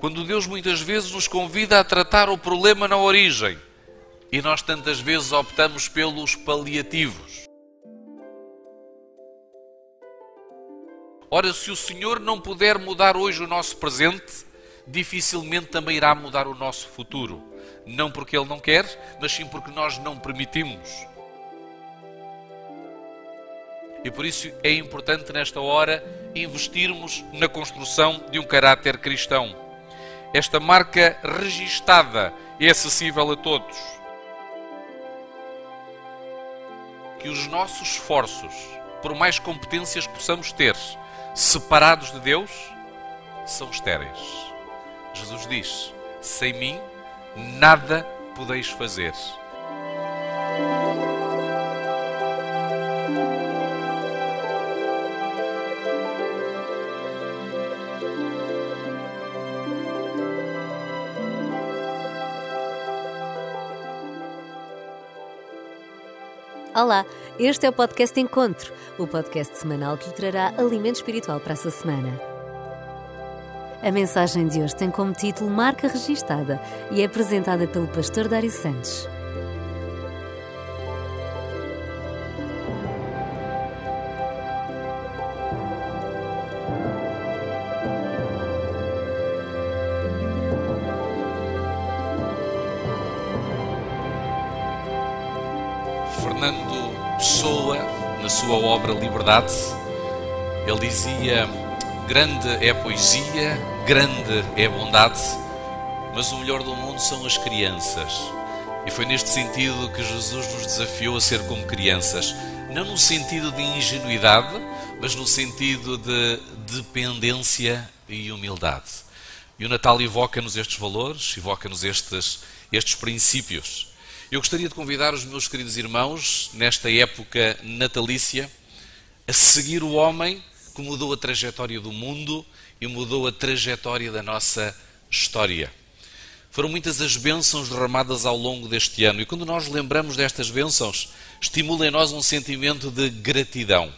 Quando Deus muitas vezes nos convida a tratar o problema na origem e nós tantas vezes optamos pelos paliativos. Ora, se o Senhor não puder mudar hoje o nosso presente, dificilmente também irá mudar o nosso futuro. Não porque Ele não quer, mas sim porque nós não permitimos. E por isso é importante nesta hora investirmos na construção de um caráter cristão. Esta marca registada é acessível a todos. Que os nossos esforços, por mais competências que possamos ter, separados de Deus, são estéreis. Jesus diz: sem mim nada podeis fazer. Olá, este é o podcast Encontro, o podcast semanal que lhe trará alimento espiritual para a sua semana. A mensagem de hoje tem como título Marca Registada e é apresentada pelo pastor Dário Santos. Ele dizia: grande é a poesia, grande é a bondade, mas o melhor do mundo são as crianças. E foi neste sentido que Jesus nos desafiou a ser como crianças, não no sentido de ingenuidade, mas no sentido de dependência e humildade. E o Natal evoca-nos estes valores, evoca-nos estes, estes princípios. Eu gostaria de convidar os meus queridos irmãos, nesta época natalícia, a seguir o homem que mudou a trajetória do mundo e mudou a trajetória da nossa história. Foram muitas as bênçãos derramadas ao longo deste ano e quando nós lembramos destas bênçãos, estimula em nós um sentimento de gratidão.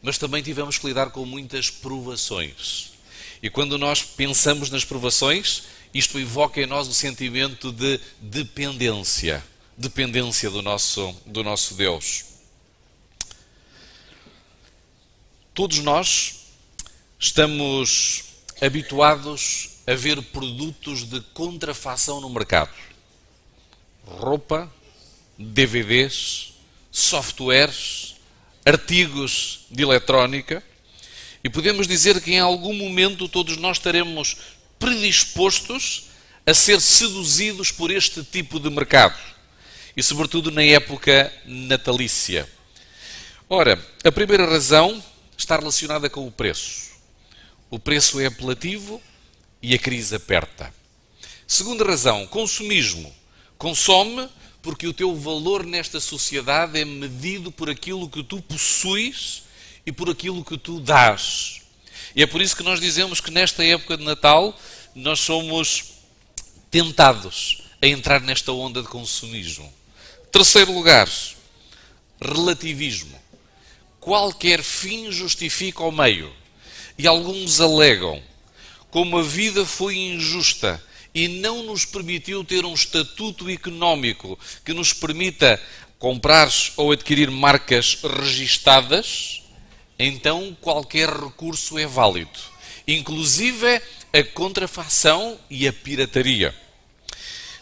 Mas também tivemos que lidar com muitas provações. E quando nós pensamos nas provações, isto evoca em nós o sentimento de dependência dependência do nosso, do nosso Deus. Todos nós estamos habituados a ver produtos de contrafação no mercado. Roupa, DVDs, softwares, artigos de eletrónica. E podemos dizer que em algum momento todos nós estaremos predispostos a ser seduzidos por este tipo de mercado e, sobretudo, na época natalícia. Ora, a primeira razão está relacionada com o preço. O preço é apelativo e a crise aperta. Segunda razão, consumismo. Consome porque o teu valor nesta sociedade é medido por aquilo que tu possuis e por aquilo que tu dás. E é por isso que nós dizemos que nesta época de Natal nós somos tentados a entrar nesta onda de consumismo. Terceiro lugar, relativismo. Qualquer fim justifica o meio. E alguns alegam, como a vida foi injusta e não nos permitiu ter um estatuto económico que nos permita comprar ou adquirir marcas registadas, então qualquer recurso é válido, inclusive a contrafação e a pirataria.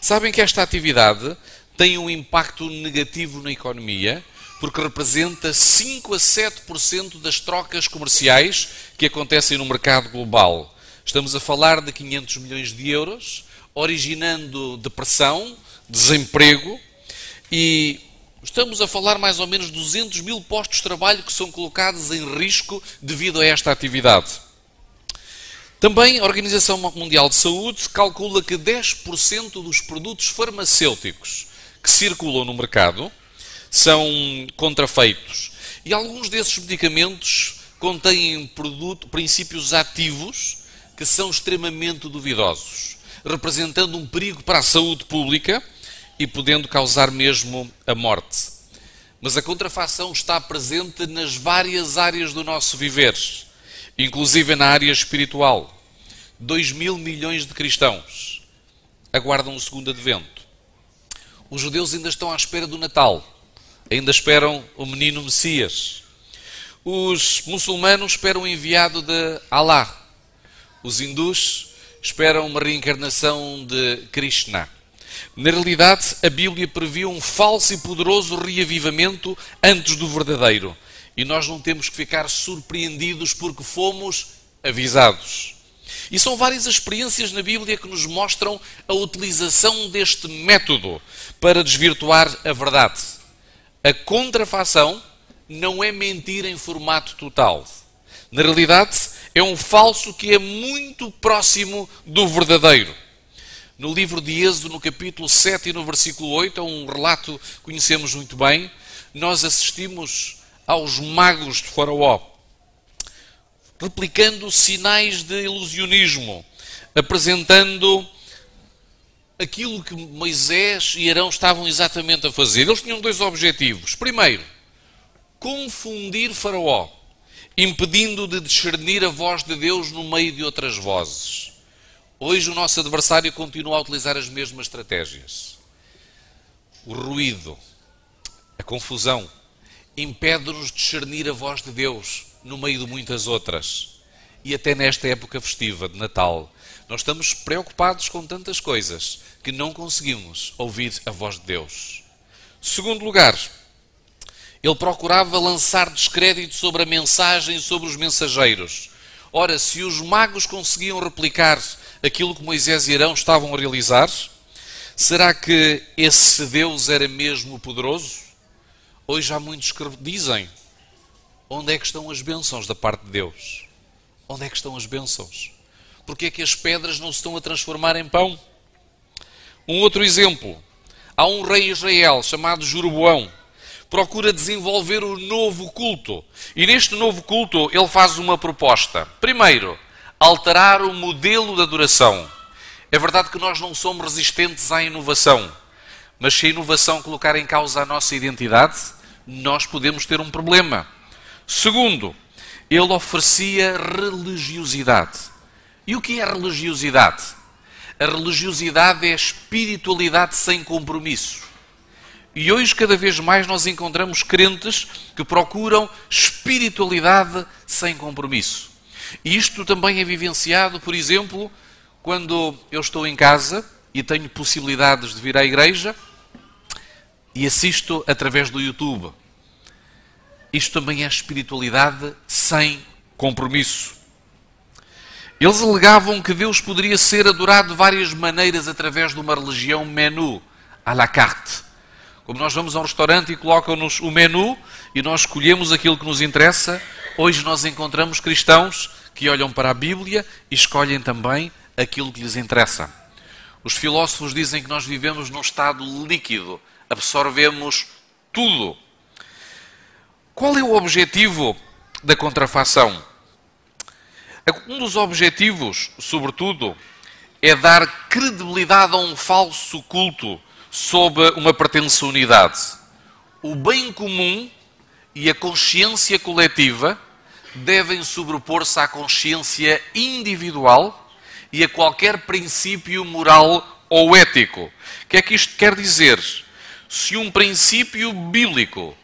Sabem que esta atividade tem um impacto negativo na economia, porque representa 5 a 7% das trocas comerciais que acontecem no mercado global. Estamos a falar de 500 milhões de euros, originando depressão, desemprego e estamos a falar mais ou menos 200 mil postos de trabalho que são colocados em risco devido a esta atividade. Também a Organização Mundial de Saúde calcula que 10% dos produtos farmacêuticos que circulam no mercado são contrafeitos. E alguns desses medicamentos contêm produto, princípios ativos que são extremamente duvidosos, representando um perigo para a saúde pública e podendo causar mesmo a morte. Mas a contrafação está presente nas várias áreas do nosso viver, inclusive na área espiritual. 2 mil milhões de cristãos aguardam o segundo advento. Os judeus ainda estão à espera do Natal, ainda esperam o menino Messias. Os muçulmanos esperam o enviado de Allah. Os hindus esperam uma reencarnação de Krishna. Na realidade, a Bíblia previa um falso e poderoso reavivamento antes do verdadeiro. E nós não temos que ficar surpreendidos porque fomos avisados. E são várias experiências na Bíblia que nos mostram a utilização deste método para desvirtuar a verdade. A contrafação não é mentir em formato total. Na realidade, é um falso que é muito próximo do verdadeiro. No livro de Êxodo, no capítulo 7 e no versículo 8, é um relato que conhecemos muito bem. Nós assistimos aos magos de Faraó, replicando sinais de ilusionismo, apresentando aquilo que Moisés e Arão estavam exatamente a fazer. Eles tinham dois objetivos. Primeiro, confundir Faraó, impedindo de discernir a voz de Deus no meio de outras vozes. Hoje o nosso adversário continua a utilizar as mesmas estratégias. O ruído, a confusão, impede-nos discernir a voz de Deus no meio de muitas outras. E até nesta época festiva de Natal, nós estamos preocupados com tantas coisas que não conseguimos ouvir a voz de Deus. Segundo lugar, ele procurava lançar descrédito sobre a mensagem e sobre os mensageiros. Ora, se os magos conseguiam replicar aquilo que Moisés e Arão estavam a realizar, será que esse Deus era mesmo poderoso? Hoje há muitos que dizem: onde é que estão as bênçãos da parte de Deus? Onde é que estão as bênçãos? Porque é que as pedras não se estão a transformar em pão? Um outro exemplo: há um rei Israel chamado Jeroboão, procura desenvolver o um novo culto. E neste novo culto ele faz uma proposta. Primeiro, alterar o modelo de adoração. É verdade que nós não somos resistentes à inovação, mas se a inovação colocar em causa a nossa identidade, nós podemos ter um problema. Segundo, ele oferecia religiosidade. E o que é religiosidade? A religiosidade é a espiritualidade sem compromisso. E hoje, cada vez mais, nós encontramos crentes que procuram espiritualidade sem compromisso. E isto também é vivenciado, por exemplo, quando eu estou em casa e tenho possibilidades de vir à igreja e assisto através do YouTube. Isto também é espiritualidade sem compromisso. Eles alegavam que Deus poderia ser adorado de várias maneiras através de uma religião menu, à la carte. Como nós vamos a um restaurante e colocam-nos o menu e nós escolhemos aquilo que nos interessa, hoje nós encontramos cristãos que olham para a Bíblia e escolhem também aquilo que lhes interessa. Os filósofos dizem que nós vivemos num estado líquido, absorvemos tudo. Qual é o objetivo da contrafação? Um dos objetivos, sobretudo, é dar credibilidade a um falso culto sob uma pretensa unidade. O bem comum e a consciência coletiva devem sobrepor-se à consciência individual e a qualquer princípio moral ou ético. O que é que isto quer dizer? Se um princípio bíblico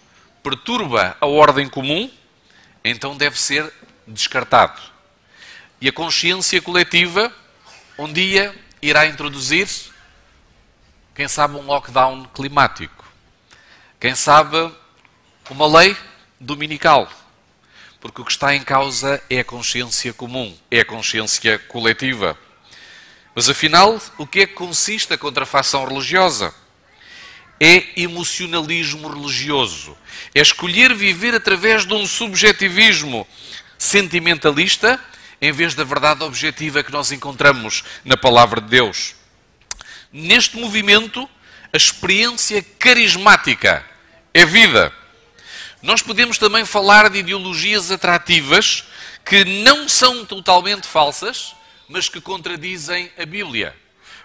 perturba a ordem comum, então deve ser descartado. E a consciência coletiva, um dia, irá introduzir, quem sabe, um lockdown climático. Quem sabe, uma lei dominical. Porque o que está em causa é a consciência comum, é a consciência coletiva. Mas afinal, o que é que consiste a contrafação religiosa? é emocionalismo religioso. É escolher viver através de um subjetivismo sentimentalista em vez da verdade objetiva que nós encontramos na palavra de Deus. Neste movimento, a experiência carismática é vida. Nós podemos também falar de ideologias atrativas que não são totalmente falsas, mas que contradizem a Bíblia.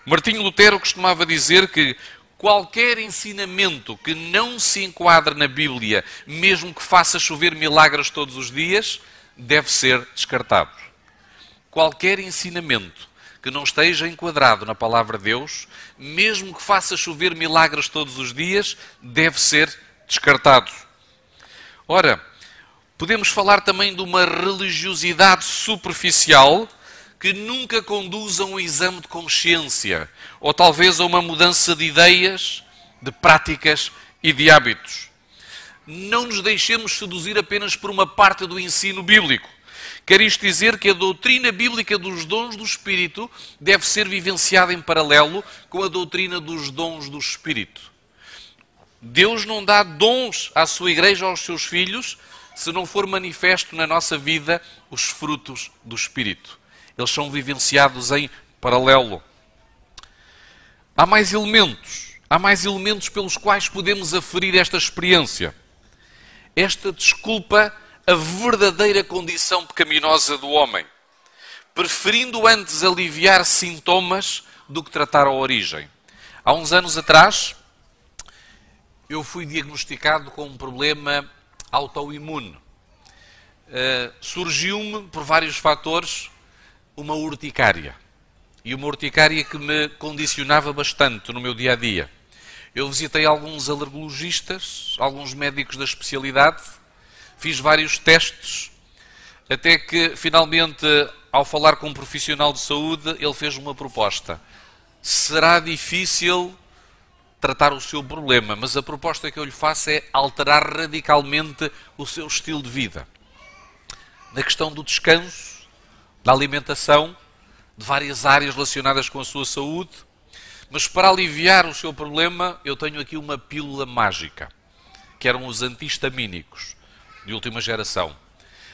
Martinho Lutero costumava dizer que qualquer ensinamento que não se enquadre na Bíblia, mesmo que faça chover milagres todos os dias, deve ser descartado. Qualquer ensinamento que não esteja enquadrado na palavra de Deus, mesmo que faça chover milagres todos os dias, deve ser descartado. Ora, podemos falar também de uma religiosidade superficial que nunca conduz a um exame de consciência, ou talvez a uma mudança de ideias, de práticas e de hábitos. Não nos deixemos seduzir apenas por uma parte do ensino bíblico. Quer isto dizer que a doutrina bíblica dos dons do Espírito deve ser vivenciada em paralelo com a doutrina dos dons do Espírito. Deus não dá dons à sua igreja aos seus filhos se não for manifesto na nossa vida os frutos do Espírito. Eles são vivenciados em paralelo. Há mais elementos, há mais elementos pelos quais podemos aferir esta experiência. Esta desculpa a verdadeira condição pecaminosa do homem, preferindo antes aliviar sintomas do que tratar a origem. Há uns anos atrás, eu fui diagnosticado com um problema autoimune. Uh, Surgiu-me, por vários fatores, uma urticária. E uma urticária que me condicionava bastante no meu dia a dia. Eu visitei alguns alergologistas, alguns médicos da especialidade, fiz vários testes, até que finalmente, ao falar com um profissional de saúde, ele fez uma proposta. Será difícil tratar o seu problema, mas a proposta que eu lhe faço é alterar radicalmente o seu estilo de vida. Na questão do descanso, da alimentação, de várias áreas relacionadas com a sua saúde, mas para aliviar o seu problema, eu tenho aqui uma pílula mágica, que eram os antihistamínicos de última geração.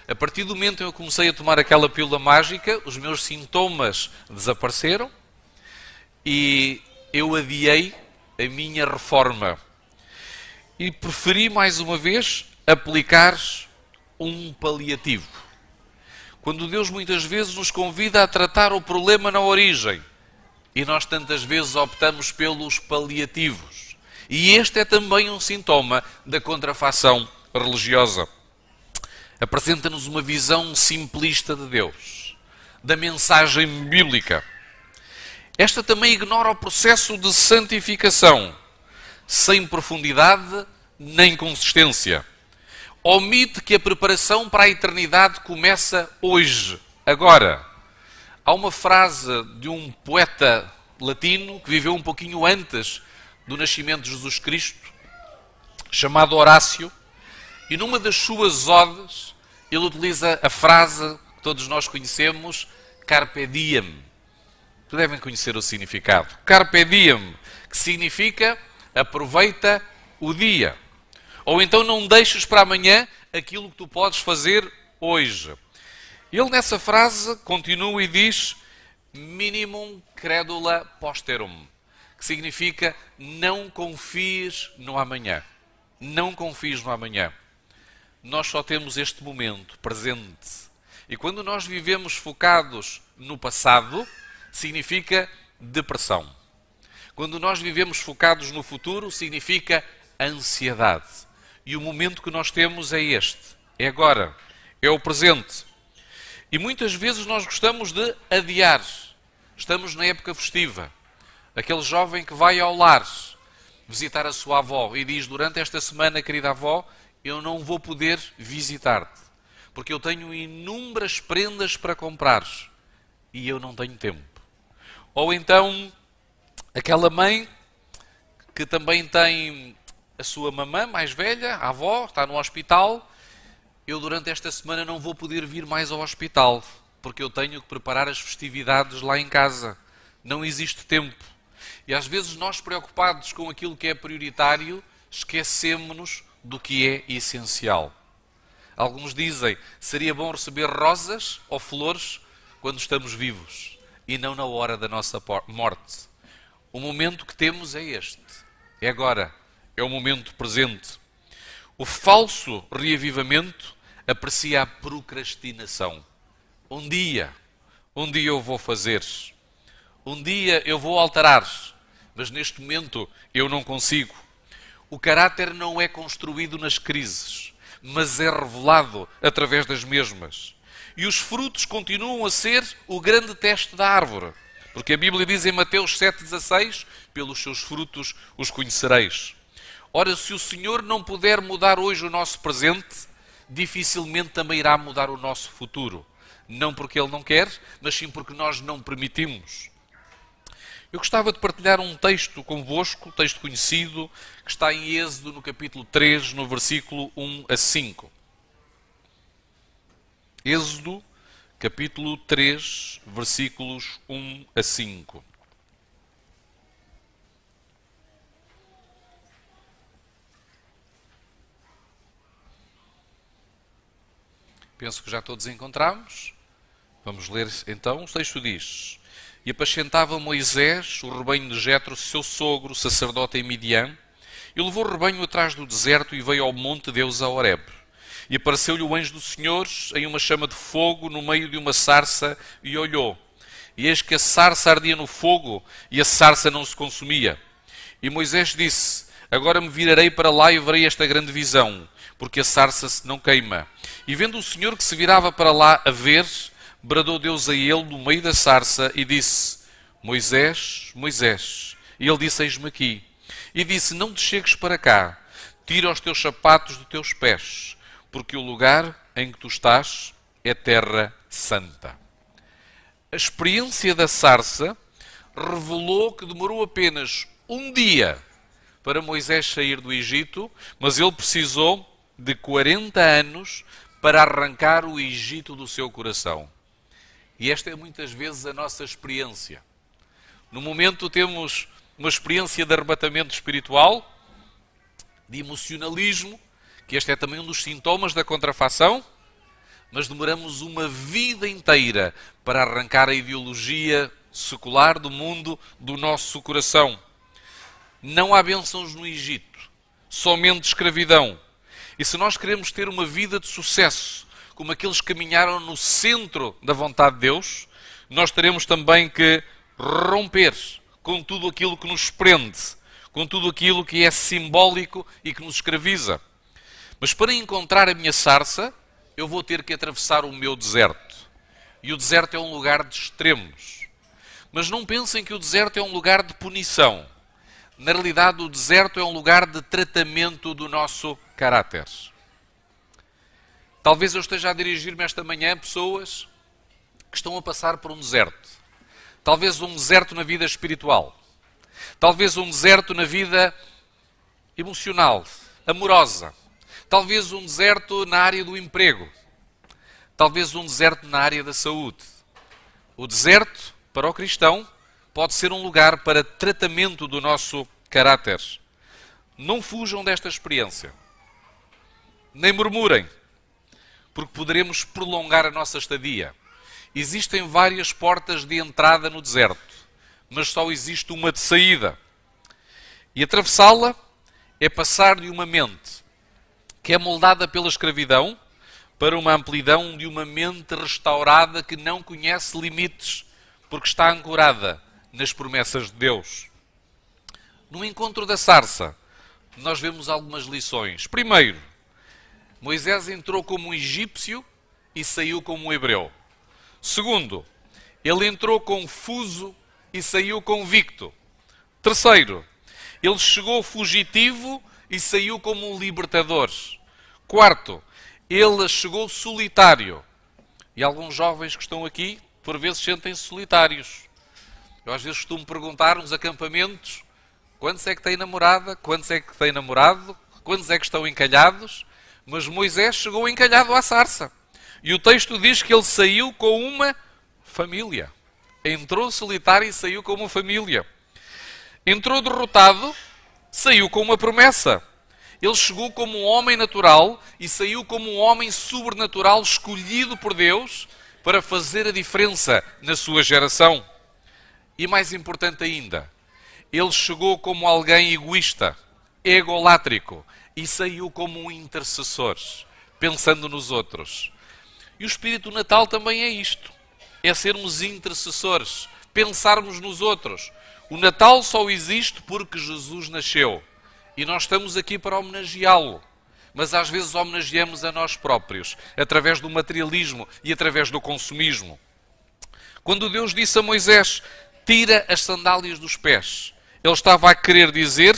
A partir do momento em que eu comecei a tomar aquela pílula mágica, os meus sintomas desapareceram e eu adiei a minha reforma. E preferi, mais uma vez, aplicar um paliativo. Quando Deus muitas vezes nos convida a tratar o problema na origem e nós tantas vezes optamos pelos paliativos. E este é também um sintoma da contrafação religiosa. Apresenta-nos uma visão simplista de Deus, da mensagem bíblica esta também ignora o processo de santificação, sem profundidade nem consistência. Omite que a preparação para a eternidade começa hoje, agora. Há uma frase de um poeta latino que viveu um pouquinho antes do nascimento de Jesus Cristo, chamado Horácio, e numa das suas odes ele utiliza a frase que todos nós conhecemos, carpe diem, devem conhecer o significado. Carpe diem, que significa aproveita o dia. Ou então não deixes para amanhã aquilo que tu podes fazer hoje. Ele nessa frase continua e diz minimum credula posterum, que significa não confies no amanhã. Não confies no amanhã. Nós só temos este momento presente. E quando nós vivemos focados no passado, significa depressão. Quando nós vivemos focados no futuro, significa ansiedade. E o momento que nós temos é este, é agora, é o presente. E muitas vezes nós gostamos de adiar. Estamos na época festiva. Aquele jovem que vai ao lar visitar a sua avó e diz: Durante esta semana, querida avó, eu não vou poder visitar-te, porque eu tenho inúmeras prendas para comprar e eu não tenho tempo. Ou então aquela mãe que também tem a sua mamã mais velha, a avó, está no hospital. Eu durante esta semana não vou poder vir mais ao hospital, porque eu tenho que preparar as festividades lá em casa. Não existe tempo. E às vezes nós preocupados com aquilo que é prioritário, esquecemos-nos do que é essencial. Alguns dizem, seria bom receber rosas ou flores quando estamos vivos e não na hora da nossa morte. O momento que temos é este. É agora. É o momento presente. O falso reavivamento aprecia a procrastinação. Um dia, um dia eu vou fazer. Um dia eu vou alterar. Mas neste momento eu não consigo. O caráter não é construído nas crises, mas é revelado através das mesmas. E os frutos continuam a ser o grande teste da árvore. Porque a Bíblia diz em Mateus 7,16: pelos seus frutos os conhecereis. Ora, se o Senhor não puder mudar hoje o nosso presente, dificilmente também irá mudar o nosso futuro. Não porque Ele não quer, mas sim porque nós não permitimos. Eu gostava de partilhar um texto convosco, texto conhecido, que está em Êxodo, no capítulo 3, no versículo 1 a 5. Êxodo, capítulo 3, versículos 1 a 5. Penso que já todos encontramos. Vamos ler então. O texto diz: E apacentava Moisés o rebanho de Jetro, seu sogro, sacerdote em Midian, e levou o rebanho atrás do deserto e veio ao monte de Deus a Horeb. E apareceu-lhe o anjo do Senhor em uma chama de fogo no meio de uma sarça e olhou. E eis que a sarça ardia no fogo e a sarça não se consumia. E Moisés disse: Agora me virarei para lá e verei esta grande visão, porque a sarça se não queima. E vendo o Senhor que se virava para lá a ver, bradou Deus a ele no meio da sarça e disse: Moisés, Moisés. E ele disse: Eis-me aqui. E disse: Não te chegues para cá, tira os teus sapatos dos teus pés, porque o lugar em que tu estás é terra santa. A experiência da sarça revelou que demorou apenas um dia para Moisés sair do Egito, mas ele precisou de 40 anos para arrancar o Egito do seu coração. E esta é muitas vezes a nossa experiência. No momento temos uma experiência de arrebatamento espiritual, de emocionalismo, que este é também um dos sintomas da contrafação, mas demoramos uma vida inteira para arrancar a ideologia secular do mundo do nosso coração. Não há bênçãos no Egito, somente escravidão. E se nós queremos ter uma vida de sucesso, como aqueles que caminharam no centro da vontade de Deus, nós teremos também que romper com tudo aquilo que nos prende, com tudo aquilo que é simbólico e que nos escraviza. Mas para encontrar a minha sarça, eu vou ter que atravessar o meu deserto. E o deserto é um lugar de extremos. Mas não pensem que o deserto é um lugar de punição. Na realidade, o deserto é um lugar de tratamento do nosso caráter. Talvez eu esteja a dirigir-me esta manhã a pessoas que estão a passar por um deserto. Talvez um deserto na vida espiritual. Talvez um deserto na vida emocional, amorosa. Talvez um deserto na área do emprego. Talvez um deserto na área da saúde. O deserto, para o cristão, pode ser um lugar para tratamento do nosso caráter. Não fujam desta experiência nem murmurem, porque poderemos prolongar a nossa estadia. Existem várias portas de entrada no deserto, mas só existe uma de saída. E atravessá-la é passar de uma mente que é moldada pela escravidão para uma amplidão de uma mente restaurada que não conhece limites, porque está ancorada nas promessas de Deus. No encontro da sarça, nós vemos algumas lições. Primeiro, Moisés entrou como um egípcio e saiu como um hebreu. Segundo, ele entrou confuso e saiu convicto. Terceiro, ele chegou fugitivo e saiu como um libertador. Quarto, ele chegou solitário. E alguns jovens que estão aqui, por vezes, sentem-se solitários. Eu às vezes costumo perguntar nos acampamentos quantos é que têm namorada, quantos é que têm namorado, quantos é que estão encalhados. Mas Moisés chegou encalhado à sarça. E o texto diz que ele saiu com uma família. Entrou solitário e saiu com uma família. Entrou derrotado, saiu com uma promessa. Ele chegou como um homem natural e saiu como um homem sobrenatural escolhido por Deus para fazer a diferença na sua geração. E mais importante ainda, ele chegou como alguém egoísta, egolátrico, e saiu como um intercessor, pensando nos outros. E o Espírito Natal também é isto: é sermos intercessores, pensarmos nos outros. O Natal só existe porque Jesus nasceu e nós estamos aqui para homenageá-lo. mas às vezes homenageamos a nós próprios, através do materialismo e através do consumismo. Quando Deus disse a Moisés: Tira as sandálias dos pés, ele estava a querer dizer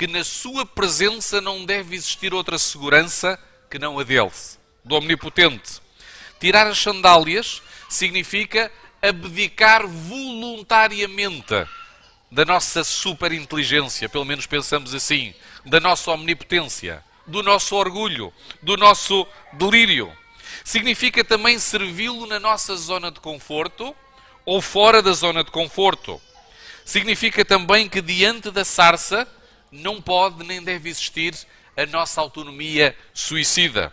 que na sua presença não deve existir outra segurança que não a dele, do Omnipotente. Tirar as sandálias significa abdicar voluntariamente da nossa superinteligência, pelo menos pensamos assim, da nossa omnipotência, do nosso orgulho, do nosso delírio. Significa também servi-lo na nossa zona de conforto ou fora da zona de conforto. Significa também que diante da sarça não pode nem deve existir a nossa autonomia suicida.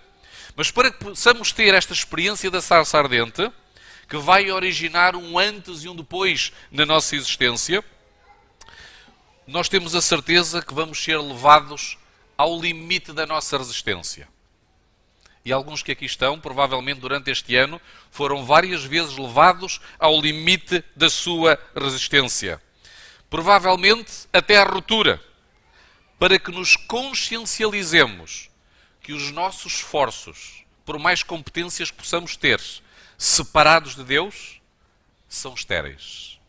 Mas para que possamos ter esta experiência da sarça ardente, que vai originar um antes e um depois na nossa existência, nós temos a certeza que vamos ser levados ao limite da nossa resistência. E alguns que aqui estão, provavelmente durante este ano, foram várias vezes levados ao limite da sua resistência. Provavelmente até à ruptura, para que nos consciencializemos que os nossos esforços, por mais competências que possamos ter, separados de Deus, são estéreis.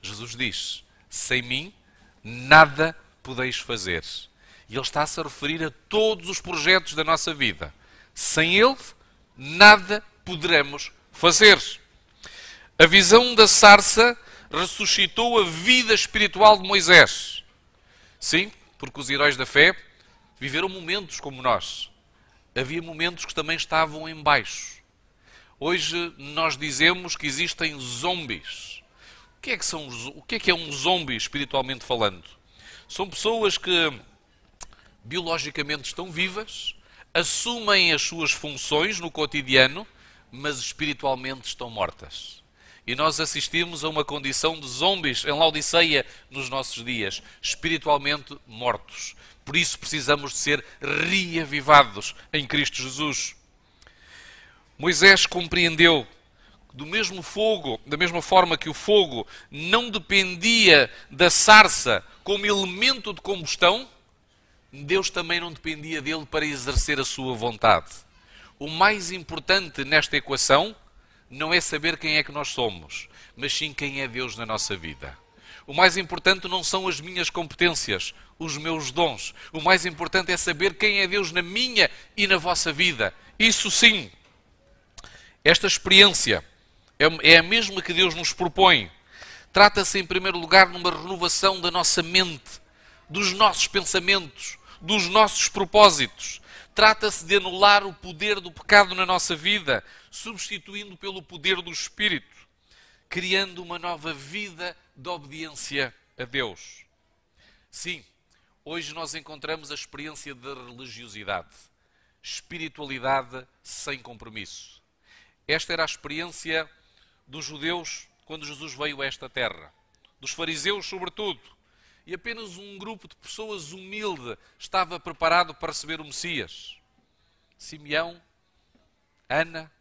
Jesus diz: sem mim nada podeis fazer. E ele está-se a referir a todos os projetos da nossa vida. Sem ele, nada poderemos fazer. A visão da sarça ressuscitou a vida espiritual de Moisés. Sim, porque os heróis da fé viveram momentos como nós. Havia momentos que também estavam em baixo. Hoje nós dizemos que existem zombies que é que são o que é que é um zombie espiritualmente falando? São pessoas que biologicamente estão vivas, assumem as suas funções no cotidiano, mas espiritualmente estão mortas. E nós assistimos a uma condição de zombies em Laodiceia nos nossos dias, espiritualmente mortos. Por isso precisamos de ser reavivados em Cristo Jesus. Moisés compreendeu do mesmo fogo, da mesma forma que o fogo não dependia da sarça como elemento de combustão, Deus também não dependia dele para exercer a sua vontade. O mais importante nesta equação não é saber quem é que nós somos, mas sim quem é Deus na nossa vida. O mais importante não são as minhas competências, os meus dons. O mais importante é saber quem é Deus na minha e na vossa vida. Isso sim. Esta experiência é, é a mesma que Deus nos propõe. Trata-se, em primeiro lugar, de uma renovação da nossa mente, dos nossos pensamentos, dos nossos propósitos. Trata-se de anular o poder do pecado na nossa vida, substituindo pelo poder do Espírito, criando uma nova vida de obediência a Deus. Sim, hoje nós encontramos a experiência de religiosidade, espiritualidade sem compromisso. Esta era a experiência dos judeus quando Jesus veio a esta terra, dos fariseus, sobretudo. E apenas um grupo de pessoas humilde estava preparado para receber o Messias. Simeão, Ana,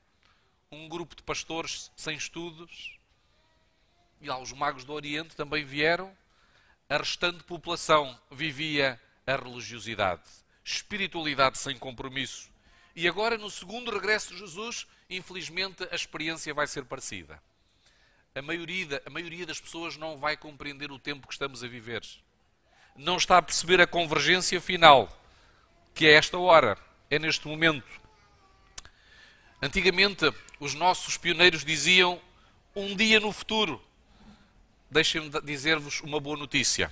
um grupo de pastores sem estudos, e lá os magos do Oriente também vieram. A restante população vivia a religiosidade, espiritualidade sem compromisso. E agora, no segundo regresso de Jesus, infelizmente a experiência vai ser parecida. A maioria, a maioria das pessoas não vai compreender o tempo que estamos a viver. Não está a perceber a convergência final, que é esta hora, é neste momento. Antigamente, os nossos pioneiros diziam um dia no futuro. Deixem-me dizer-vos uma boa notícia.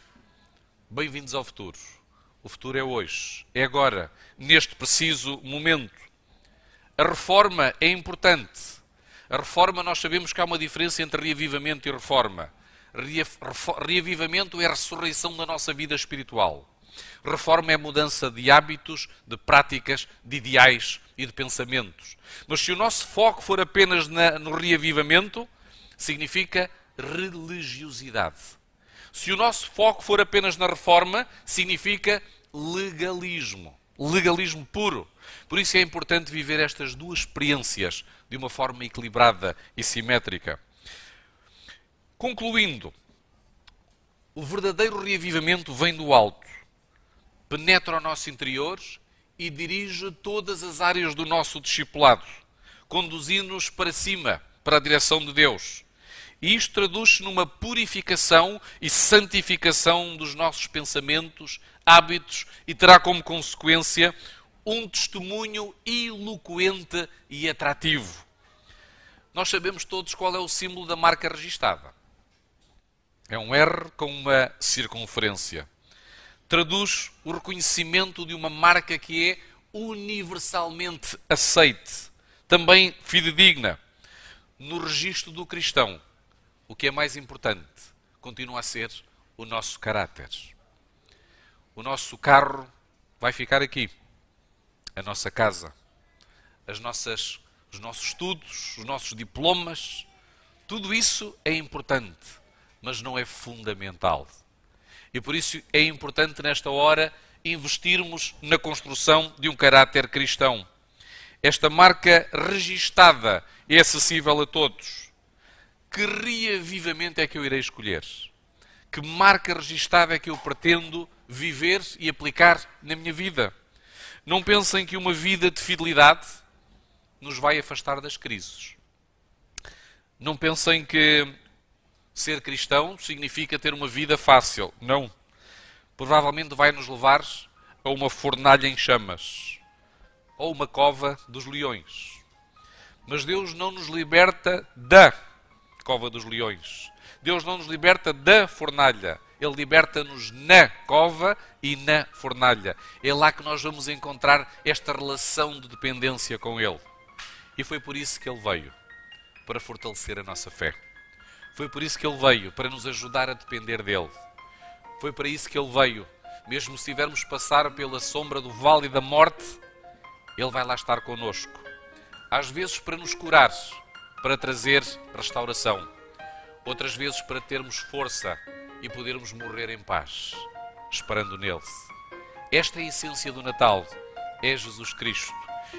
Bem-vindos ao futuro. O futuro é hoje, é agora, neste preciso momento. A reforma é importante. A reforma, nós sabemos que há uma diferença entre reavivamento e reforma. Reavivamento é a ressurreição da nossa vida espiritual. Reforma é mudança de hábitos, de práticas, de ideais e de pensamentos. Mas se o nosso foco for apenas na, no reavivamento, significa religiosidade. Se o nosso foco for apenas na reforma, significa legalismo. Legalismo puro. Por isso é importante viver estas duas experiências de uma forma equilibrada e simétrica. Concluindo, o verdadeiro reavivamento vem do alto, penetra o nosso interior e dirige todas as áreas do nosso discipulado, conduzindo-nos para cima, para a direção de Deus. E isto traduz-se numa purificação e santificação dos nossos pensamentos, hábitos e terá como consequência um testemunho eloquente e atrativo. Nós sabemos todos qual é o símbolo da marca registada. É um R com uma circunferência. Traduz o reconhecimento de uma marca que é universalmente aceite, também fidedigna. No registro do cristão, o que é mais importante continua a ser o nosso caráter. O nosso carro vai ficar aqui, a nossa casa, as nossas, os nossos estudos, os nossos diplomas, tudo isso é importante mas não é fundamental. E por isso é importante nesta hora investirmos na construção de um caráter cristão. Esta marca registada é acessível a todos. Que ria vivamente é que eu irei escolher? Que marca registada é que eu pretendo viver e aplicar na minha vida? Não pensem que uma vida de fidelidade nos vai afastar das crises. Não pensem que ser cristão significa ter uma vida fácil. Não. Provavelmente vai nos levar a uma fornalha em chamas ou uma cova dos leões. Mas Deus não nos liberta da cova dos leões. Deus não nos liberta da fornalha. Ele liberta-nos na cova e na fornalha. É lá que nós vamos encontrar esta relação de dependência com Ele. E foi por isso que Ele veio para fortalecer a nossa fé. Foi por isso que Ele veio, para nos ajudar a depender dEle. Foi para isso que Ele veio. Mesmo se tivermos passar pela sombra do vale da morte, Ele vai lá estar conosco. Às vezes para nos curar, para trazer restauração. Outras vezes para termos força e podermos morrer em paz, esperando nele. Esta é a essência do Natal, é Jesus Cristo.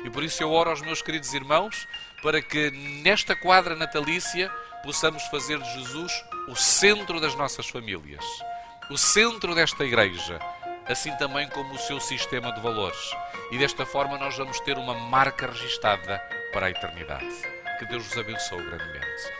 E por isso eu oro aos meus queridos irmãos para que nesta quadra natalícia possamos fazer de Jesus o centro das nossas famílias, o centro desta igreja, assim também como o seu sistema de valores. E desta forma nós vamos ter uma marca registada para a eternidade. Que Deus vos abençoe grandemente.